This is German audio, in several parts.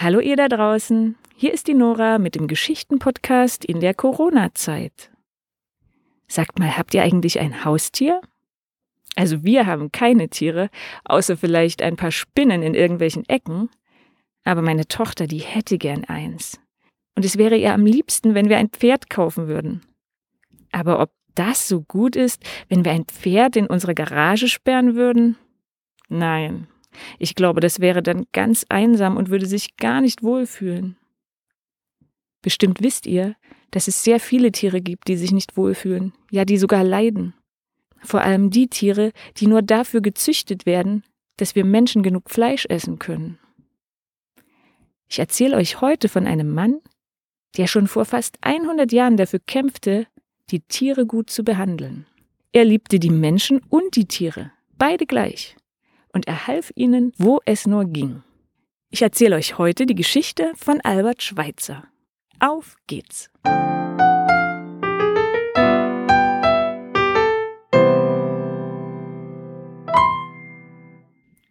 Hallo ihr da draußen, hier ist die Nora mit dem Geschichtenpodcast in der Corona-Zeit. Sagt mal, habt ihr eigentlich ein Haustier? Also wir haben keine Tiere, außer vielleicht ein paar Spinnen in irgendwelchen Ecken. Aber meine Tochter, die hätte gern eins. Und es wäre ihr am liebsten, wenn wir ein Pferd kaufen würden. Aber ob das so gut ist, wenn wir ein Pferd in unsere Garage sperren würden? Nein, ich glaube, das wäre dann ganz einsam und würde sich gar nicht wohlfühlen. Bestimmt wisst ihr, dass es sehr viele Tiere gibt, die sich nicht wohlfühlen, ja, die sogar leiden. Vor allem die Tiere, die nur dafür gezüchtet werden, dass wir Menschen genug Fleisch essen können. Ich erzähle euch heute von einem Mann, der schon vor fast 100 Jahren dafür kämpfte, die Tiere gut zu behandeln. Er liebte die Menschen und die Tiere, beide gleich und er half ihnen, wo es nur ging. Ich erzähle euch heute die Geschichte von Albert Schweitzer. Auf geht's!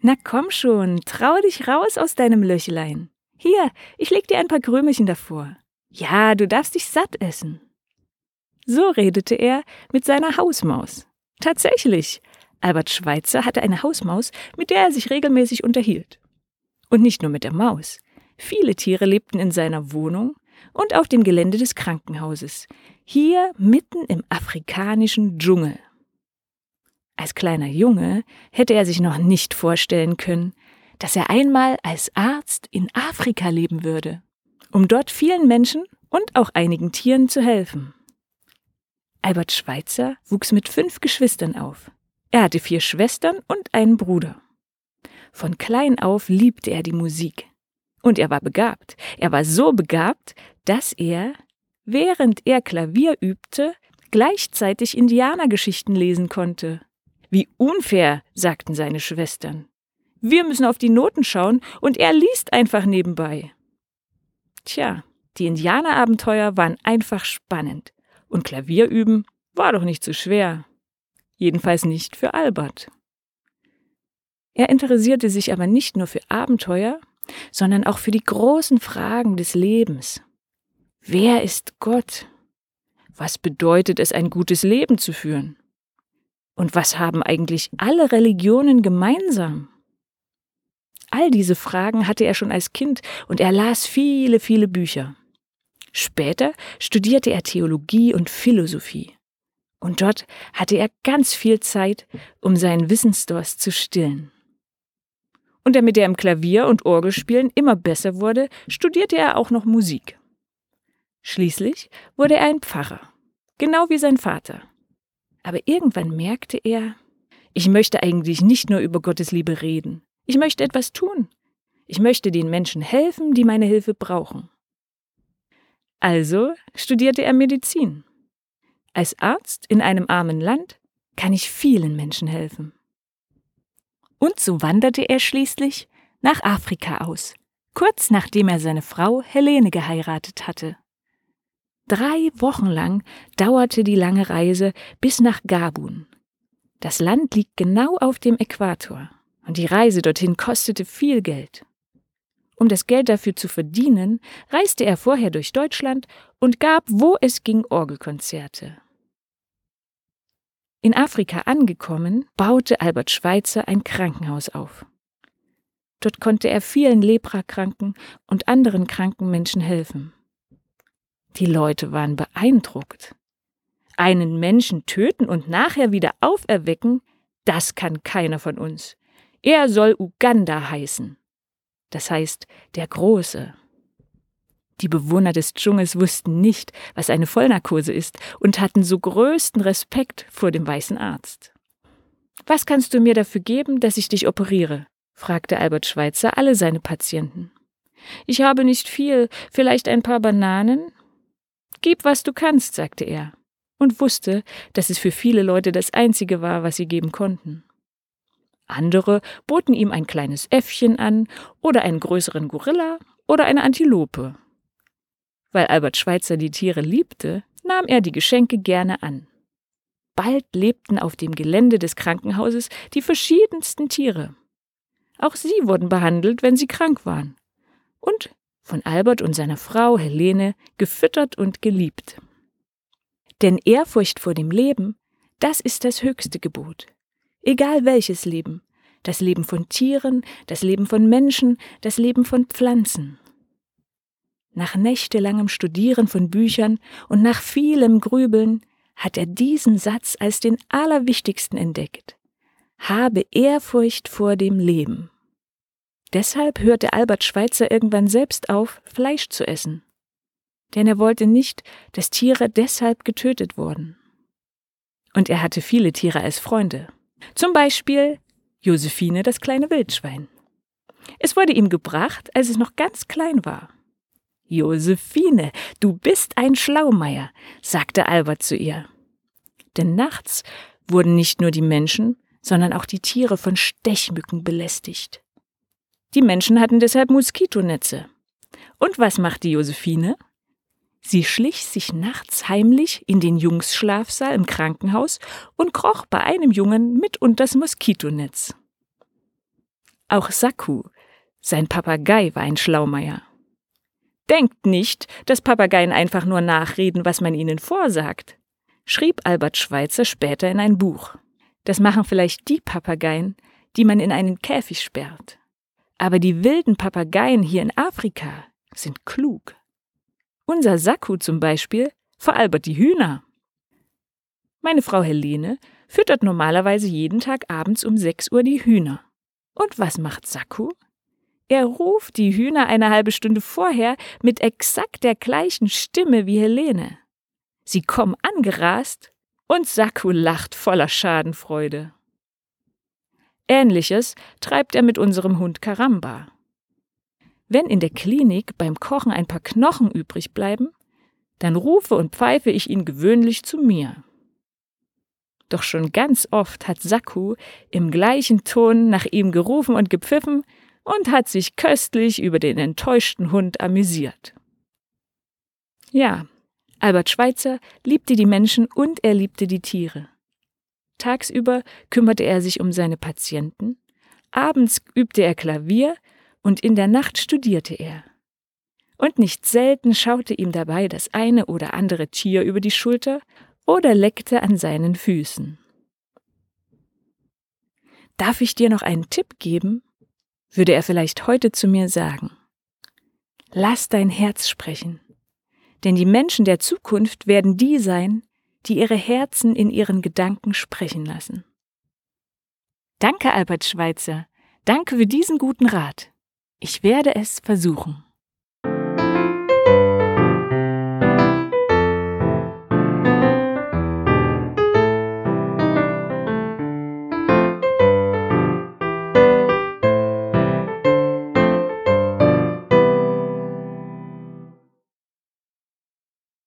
Na komm schon, trau dich raus aus deinem Löchlein. Hier, ich leg dir ein paar Krümelchen davor. Ja, du darfst dich satt essen. So redete er mit seiner Hausmaus. Tatsächlich, Albert Schweitzer hatte eine Hausmaus, mit der er sich regelmäßig unterhielt. Und nicht nur mit der Maus. Viele Tiere lebten in seiner Wohnung und auf dem Gelände des Krankenhauses, hier mitten im afrikanischen Dschungel. Als kleiner Junge hätte er sich noch nicht vorstellen können, dass er einmal als Arzt in Afrika leben würde, um dort vielen Menschen und auch einigen Tieren zu helfen. Albert Schweitzer wuchs mit fünf Geschwistern auf. Er hatte vier Schwestern und einen Bruder. Von klein auf liebte er die Musik. Und er war begabt. Er war so begabt, dass er, während er Klavier übte, gleichzeitig Indianergeschichten lesen konnte. Wie unfair, sagten seine Schwestern. Wir müssen auf die Noten schauen und er liest einfach nebenbei. Tja, die Indianerabenteuer waren einfach spannend und Klavier üben war doch nicht so schwer jedenfalls nicht für Albert. Er interessierte sich aber nicht nur für Abenteuer, sondern auch für die großen Fragen des Lebens. Wer ist Gott? Was bedeutet es, ein gutes Leben zu führen? Und was haben eigentlich alle Religionen gemeinsam? All diese Fragen hatte er schon als Kind und er las viele, viele Bücher. Später studierte er Theologie und Philosophie. Und dort hatte er ganz viel Zeit, um seinen Wissensdurst zu stillen. Und damit er im Klavier- und Orgelspielen immer besser wurde, studierte er auch noch Musik. Schließlich wurde er ein Pfarrer, genau wie sein Vater. Aber irgendwann merkte er, ich möchte eigentlich nicht nur über Gottes Liebe reden, ich möchte etwas tun. Ich möchte den Menschen helfen, die meine Hilfe brauchen. Also studierte er Medizin. Als Arzt in einem armen Land kann ich vielen Menschen helfen. Und so wanderte er schließlich nach Afrika aus, kurz nachdem er seine Frau Helene geheiratet hatte. Drei Wochen lang dauerte die lange Reise bis nach Gabun. Das Land liegt genau auf dem Äquator und die Reise dorthin kostete viel Geld. Um das Geld dafür zu verdienen, reiste er vorher durch Deutschland und gab, wo es ging, Orgelkonzerte. In Afrika angekommen, baute Albert Schweitzer ein Krankenhaus auf. Dort konnte er vielen Leprakranken und anderen kranken Menschen helfen. Die Leute waren beeindruckt. Einen Menschen töten und nachher wieder auferwecken, das kann keiner von uns. Er soll Uganda heißen. Das heißt der Große. Die Bewohner des Dschungels wussten nicht, was eine Vollnarkose ist und hatten so größten Respekt vor dem weißen Arzt. Was kannst du mir dafür geben, dass ich dich operiere? fragte Albert Schweitzer alle seine Patienten. Ich habe nicht viel, vielleicht ein paar Bananen? Gib, was du kannst, sagte er, und wusste, dass es für viele Leute das Einzige war, was sie geben konnten. Andere boten ihm ein kleines Äffchen an oder einen größeren Gorilla oder eine Antilope weil Albert Schweitzer die Tiere liebte, nahm er die Geschenke gerne an. Bald lebten auf dem Gelände des Krankenhauses die verschiedensten Tiere. Auch sie wurden behandelt, wenn sie krank waren. Und von Albert und seiner Frau Helene gefüttert und geliebt. Denn Ehrfurcht vor dem Leben, das ist das höchste Gebot. Egal welches Leben, das Leben von Tieren, das Leben von Menschen, das Leben von Pflanzen. Nach nächtelangem Studieren von Büchern und nach vielem Grübeln hat er diesen Satz als den allerwichtigsten entdeckt. Habe Ehrfurcht vor dem Leben. Deshalb hörte Albert Schweitzer irgendwann selbst auf, Fleisch zu essen. Denn er wollte nicht, dass Tiere deshalb getötet wurden. Und er hatte viele Tiere als Freunde. Zum Beispiel Josephine, das kleine Wildschwein. Es wurde ihm gebracht, als es noch ganz klein war. Josephine, du bist ein Schlaumeier, sagte Albert zu ihr. Denn nachts wurden nicht nur die Menschen, sondern auch die Tiere von Stechmücken belästigt. Die Menschen hatten deshalb Moskitonetze. Und was machte Josephine? Sie schlich sich nachts heimlich in den Jungsschlafsaal im Krankenhaus und kroch bei einem Jungen mit unters Moskitonetz. Auch Saku, sein Papagei, war ein Schlaumeier. Denkt nicht, dass Papageien einfach nur nachreden, was man ihnen vorsagt, schrieb Albert Schweitzer später in ein Buch. Das machen vielleicht die Papageien, die man in einen Käfig sperrt. Aber die wilden Papageien hier in Afrika sind klug. Unser Saku zum Beispiel veralbert die Hühner. Meine Frau Helene füttert normalerweise jeden Tag abends um 6 Uhr die Hühner. Und was macht Saku? Er ruft die Hühner eine halbe Stunde vorher mit exakt der gleichen Stimme wie Helene. Sie kommen angerast und Saku lacht voller Schadenfreude. Ähnliches treibt er mit unserem Hund Karamba. Wenn in der Klinik beim Kochen ein paar Knochen übrig bleiben, dann rufe und pfeife ich ihn gewöhnlich zu mir. Doch schon ganz oft hat Saku im gleichen Ton nach ihm gerufen und gepfiffen und hat sich köstlich über den enttäuschten Hund amüsiert. Ja, Albert Schweitzer liebte die Menschen und er liebte die Tiere. Tagsüber kümmerte er sich um seine Patienten, abends übte er Klavier und in der Nacht studierte er. Und nicht selten schaute ihm dabei das eine oder andere Tier über die Schulter oder leckte an seinen Füßen. Darf ich dir noch einen Tipp geben? Würde er vielleicht heute zu mir sagen. Lass dein Herz sprechen, denn die Menschen der Zukunft werden die sein, die ihre Herzen in ihren Gedanken sprechen lassen. Danke, Albert Schweitzer. Danke für diesen guten Rat. Ich werde es versuchen.